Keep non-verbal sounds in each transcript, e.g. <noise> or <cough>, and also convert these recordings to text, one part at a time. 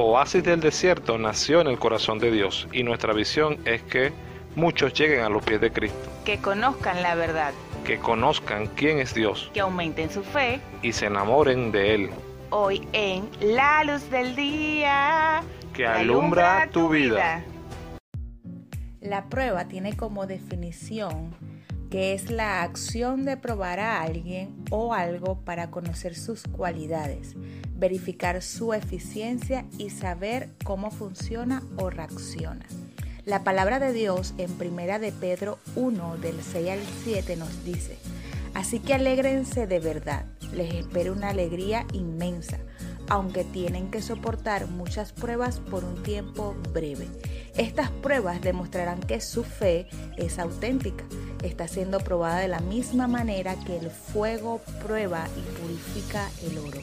oasis del desierto nació en el corazón de Dios y nuestra visión es que muchos lleguen a los pies de Cristo, que conozcan la verdad, que conozcan quién es Dios que aumenten su fe. y se enamoren de Él, Hoy en La Luz del Día. que alumbra tu vida. La prueba tiene como definición que es la acción de probar a alguien o algo para conocer sus cualidades, verificar su eficiencia y saber cómo funciona o reacciona. La palabra de Dios en Primera de Pedro 1 del 6 al 7 nos dice, así que alégrense de verdad, les espera una alegría inmensa, aunque tienen que soportar muchas pruebas por un tiempo breve. Estas pruebas demostrarán que su fe es auténtica, está siendo probada de la misma manera que el fuego prueba y purifica el oro.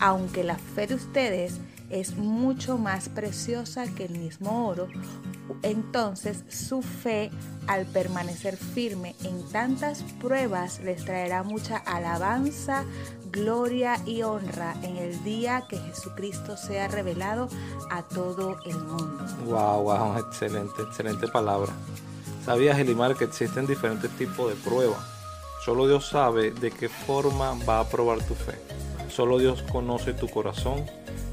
Aunque la fe de ustedes es mucho más preciosa que el mismo oro, entonces su fe al permanecer firme en tantas pruebas les traerá mucha alabanza, gloria y honra en el día que Jesucristo sea revelado a todo el mundo. Wow, wow, excelente, excelente palabra. ¿Sabías, Elimar, que existen diferentes tipos de pruebas? Solo Dios sabe de qué forma va a probar tu fe. Solo Dios conoce tu corazón.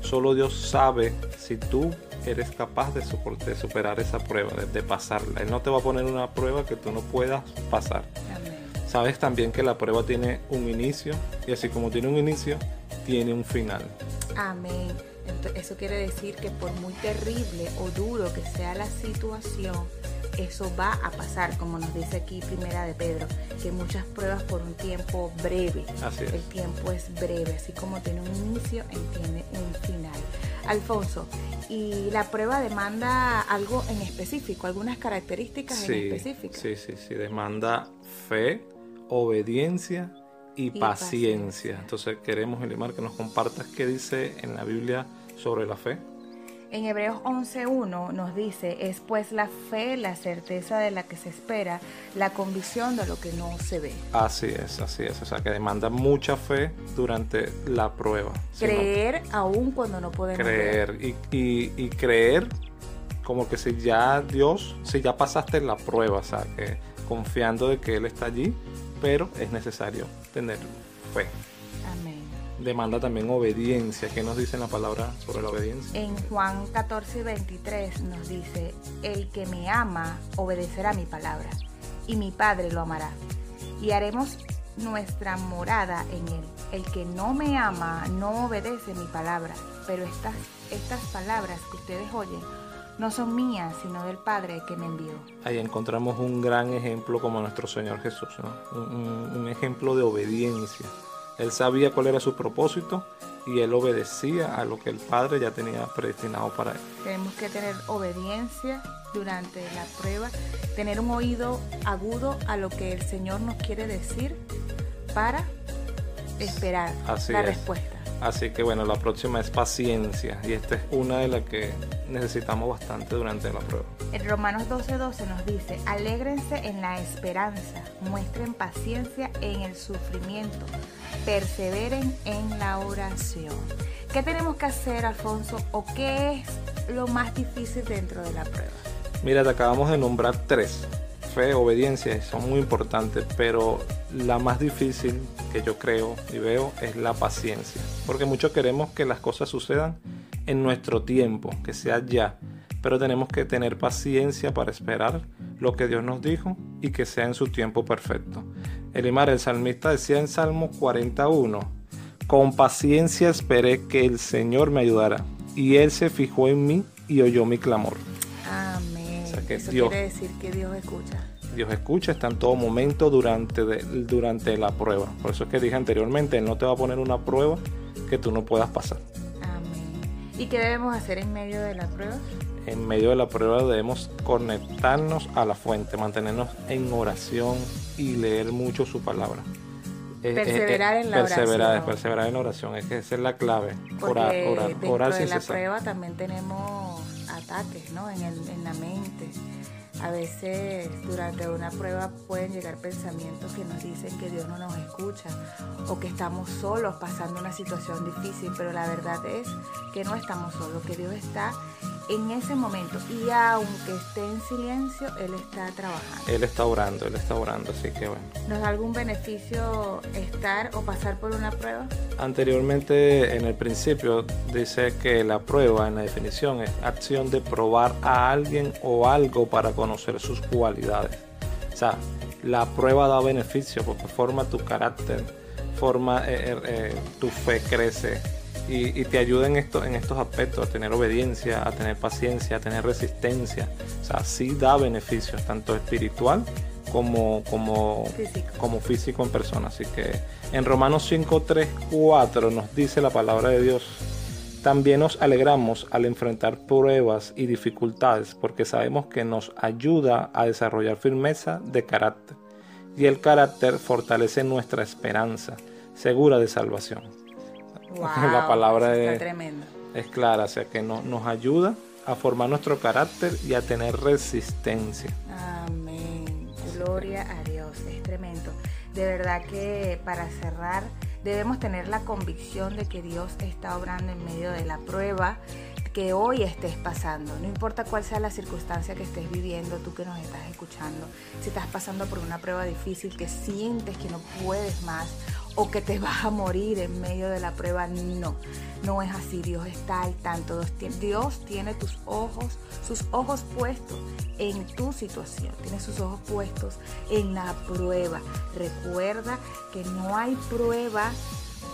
Solo Dios sabe si tú eres capaz de, superar esa prueba, de, de pasarla. Él no te va a poner una prueba que tú no puedas pasar. Amén. Sabes también que la prueba tiene un inicio y así como tiene un inicio, tiene un final. Amén. Eso quiere decir que por muy terrible o duro que sea la situación, eso va a pasar, como nos dice aquí Primera de Pedro, que muchas pruebas por un tiempo breve. Así es. El tiempo es breve, así como tiene un inicio, tiene un final. Alfonso, ¿y la prueba demanda algo en específico, algunas características en Sí, específicas? sí, sí, sí, demanda fe, obediencia y, Y paciencia. paciencia. Entonces queremos, Elimar, que nos compartas qué dice en la Biblia sobre la fe. En Hebreos 11.1 nos dice, es pues la fe, la certeza de la que se espera, la convicción de lo que no se ve. Así es, así es. O sea, que demanda mucha fe durante la prueba. Si no- Creer aún cuando no podemos ver. creer y, y- y creer como que si ya Dios, si ya pasaste la prueba, o sea, que confiando de que Él está allí, pero es necesario tener fe. Demanda también obediencia. ¿Qué nos dice en la palabra sobre la obediencia? En Juan 14, 23 nos dice, el que me ama obedecerá mi palabra, y mi Padre lo amará, y haremos nuestra morada en él. El que no me ama no obedece mi palabra, pero estas, estas palabras que ustedes oyen no son mías, sino del Padre que me envió. Ahí encontramos un gran ejemplo como nuestro Señor Jesús, ¿no? un, un- un ejemplo de obediencia. Él sabía cuál era su propósito y él obedecía a lo que el Padre ya tenía predestinado para él. Tenemos que tener obediencia durante la prueba, tener un oído agudo a lo que el Señor nos quiere decir para esperar Así la es. respuesta. Así que bueno, la próxima es paciencia y esta es una de las que necesitamos bastante durante la prueba. En Romanos 12:12 nos dice, alégrense en la esperanza, muestren paciencia en el sufrimiento, perseveren en la oración. ¿Qué tenemos que hacer, Alfonso? ¿O qué es lo más difícil dentro de la prueba? Mira, te acabamos de nombrar tres. Fe, obediencia, son muy importantes, pero la más difícil que yo creo y veo es la paciencia. Porque muchos queremos que las cosas sucedan en nuestro tiempo, que sea ya. Pero tenemos que tener paciencia para esperar lo que Dios nos dijo y que sea en su tiempo perfecto. Elimar, el salmista decía en Salmo 41, con paciencia esperé que el Señor me ayudara, y Él se fijó en mí y oyó mi clamor. Amén. O sea que Eso Dios- quiere decir que Dios escucha. Dios escucha, está en todo momento durante, de- durante la prueba. Por eso es que dije anteriormente, Él no te va a poner una prueba que tú no puedas pasar. Amén. ¿Y qué debemos hacer en medio de la prueba? En medio de la prueba debemos conectarnos a la fuente, mantenernos en oración y leer mucho su palabra. Eh, eh, Perseverar en la perseverar, oración. Perseverar en la oración, es que esa es la clave. Porque Orar, orar, orar de sin la cesar. prueba también tenemos ataques, ¿no? En, el- en la mente. A veces durante una prueba pueden llegar pensamientos que nos dicen que Dios no nos escucha o que estamos solos pasando una situación difícil, pero la verdad es que no estamos solos, que Dios está en ese momento y aunque esté en silencio, Él está trabajando. Él está orando, Él está orando, así que bueno. ¿Nos da algún beneficio estar o pasar por una prueba? Anteriormente, en el principio, dice que la prueba en la definición es acción de probar a alguien o algo para conocer sus cualidades. O sea, la prueba da beneficio porque forma tu carácter, forma eh, eh, eh, tu fe crece y, te ayuda en, esto, en estos aspectos, a tener obediencia, a tener paciencia, a tener resistencia. O sea, sí da beneficios, tanto espiritual como, como, físico. como físico en persona. Así que en Romanos 5, 3, 4 nos dice la palabra de Dios. También nos alegramos al enfrentar pruebas y dificultades porque sabemos que nos ayuda a desarrollar firmeza de carácter y el carácter fortalece nuestra esperanza segura de salvación <laughs> la palabra es, es, clara, o sea que nos ayuda a formar nuestro carácter y a tener resistencia. Amén. Gloria a Dios, es tremendo. De verdad que para cerrar debemos tener la convicción de que Dios está obrando en medio de la prueba que hoy estés pasando, no importa cuál sea la circunstancia que estés viviendo, tú que nos estás escuchando, si estás pasando por una prueba difícil que sientes que no puedes más o que te vas a morir en medio de la prueba. No, no es así. Dios está al tanto. Dios tiene tus ojos, sus ojos puestos en tu situación. Tiene sus ojos puestos en la prueba. Recuerda que no hay prueba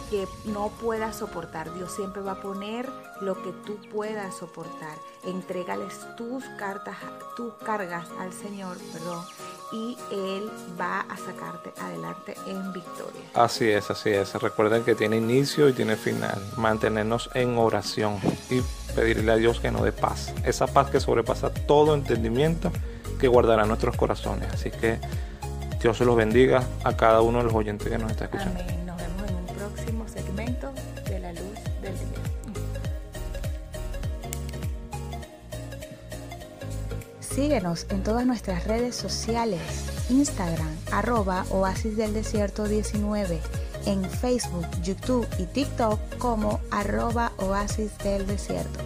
que no puedas soportar. Dios siempre va a poner lo que tú puedas soportar. Entrégales tus cartas, tus cargas al Señor, perdón, y Él va a sacarte adelante en victoria. Así es, así es. Recuerden que tiene inicio y tiene final. Mantenernos en oración y pedirle a Dios que nos dé paz. Esa paz que sobrepasa todo entendimiento que guardará nuestros corazones. Así que Dios se los bendiga a cada uno de los oyentes que nos está escuchando. Amén. Síguenos en todas nuestras redes sociales, Instagram, arroba Oasis del Desierto 19, en Facebook, YouTube y TikTok como arroba Oasis del Desierto.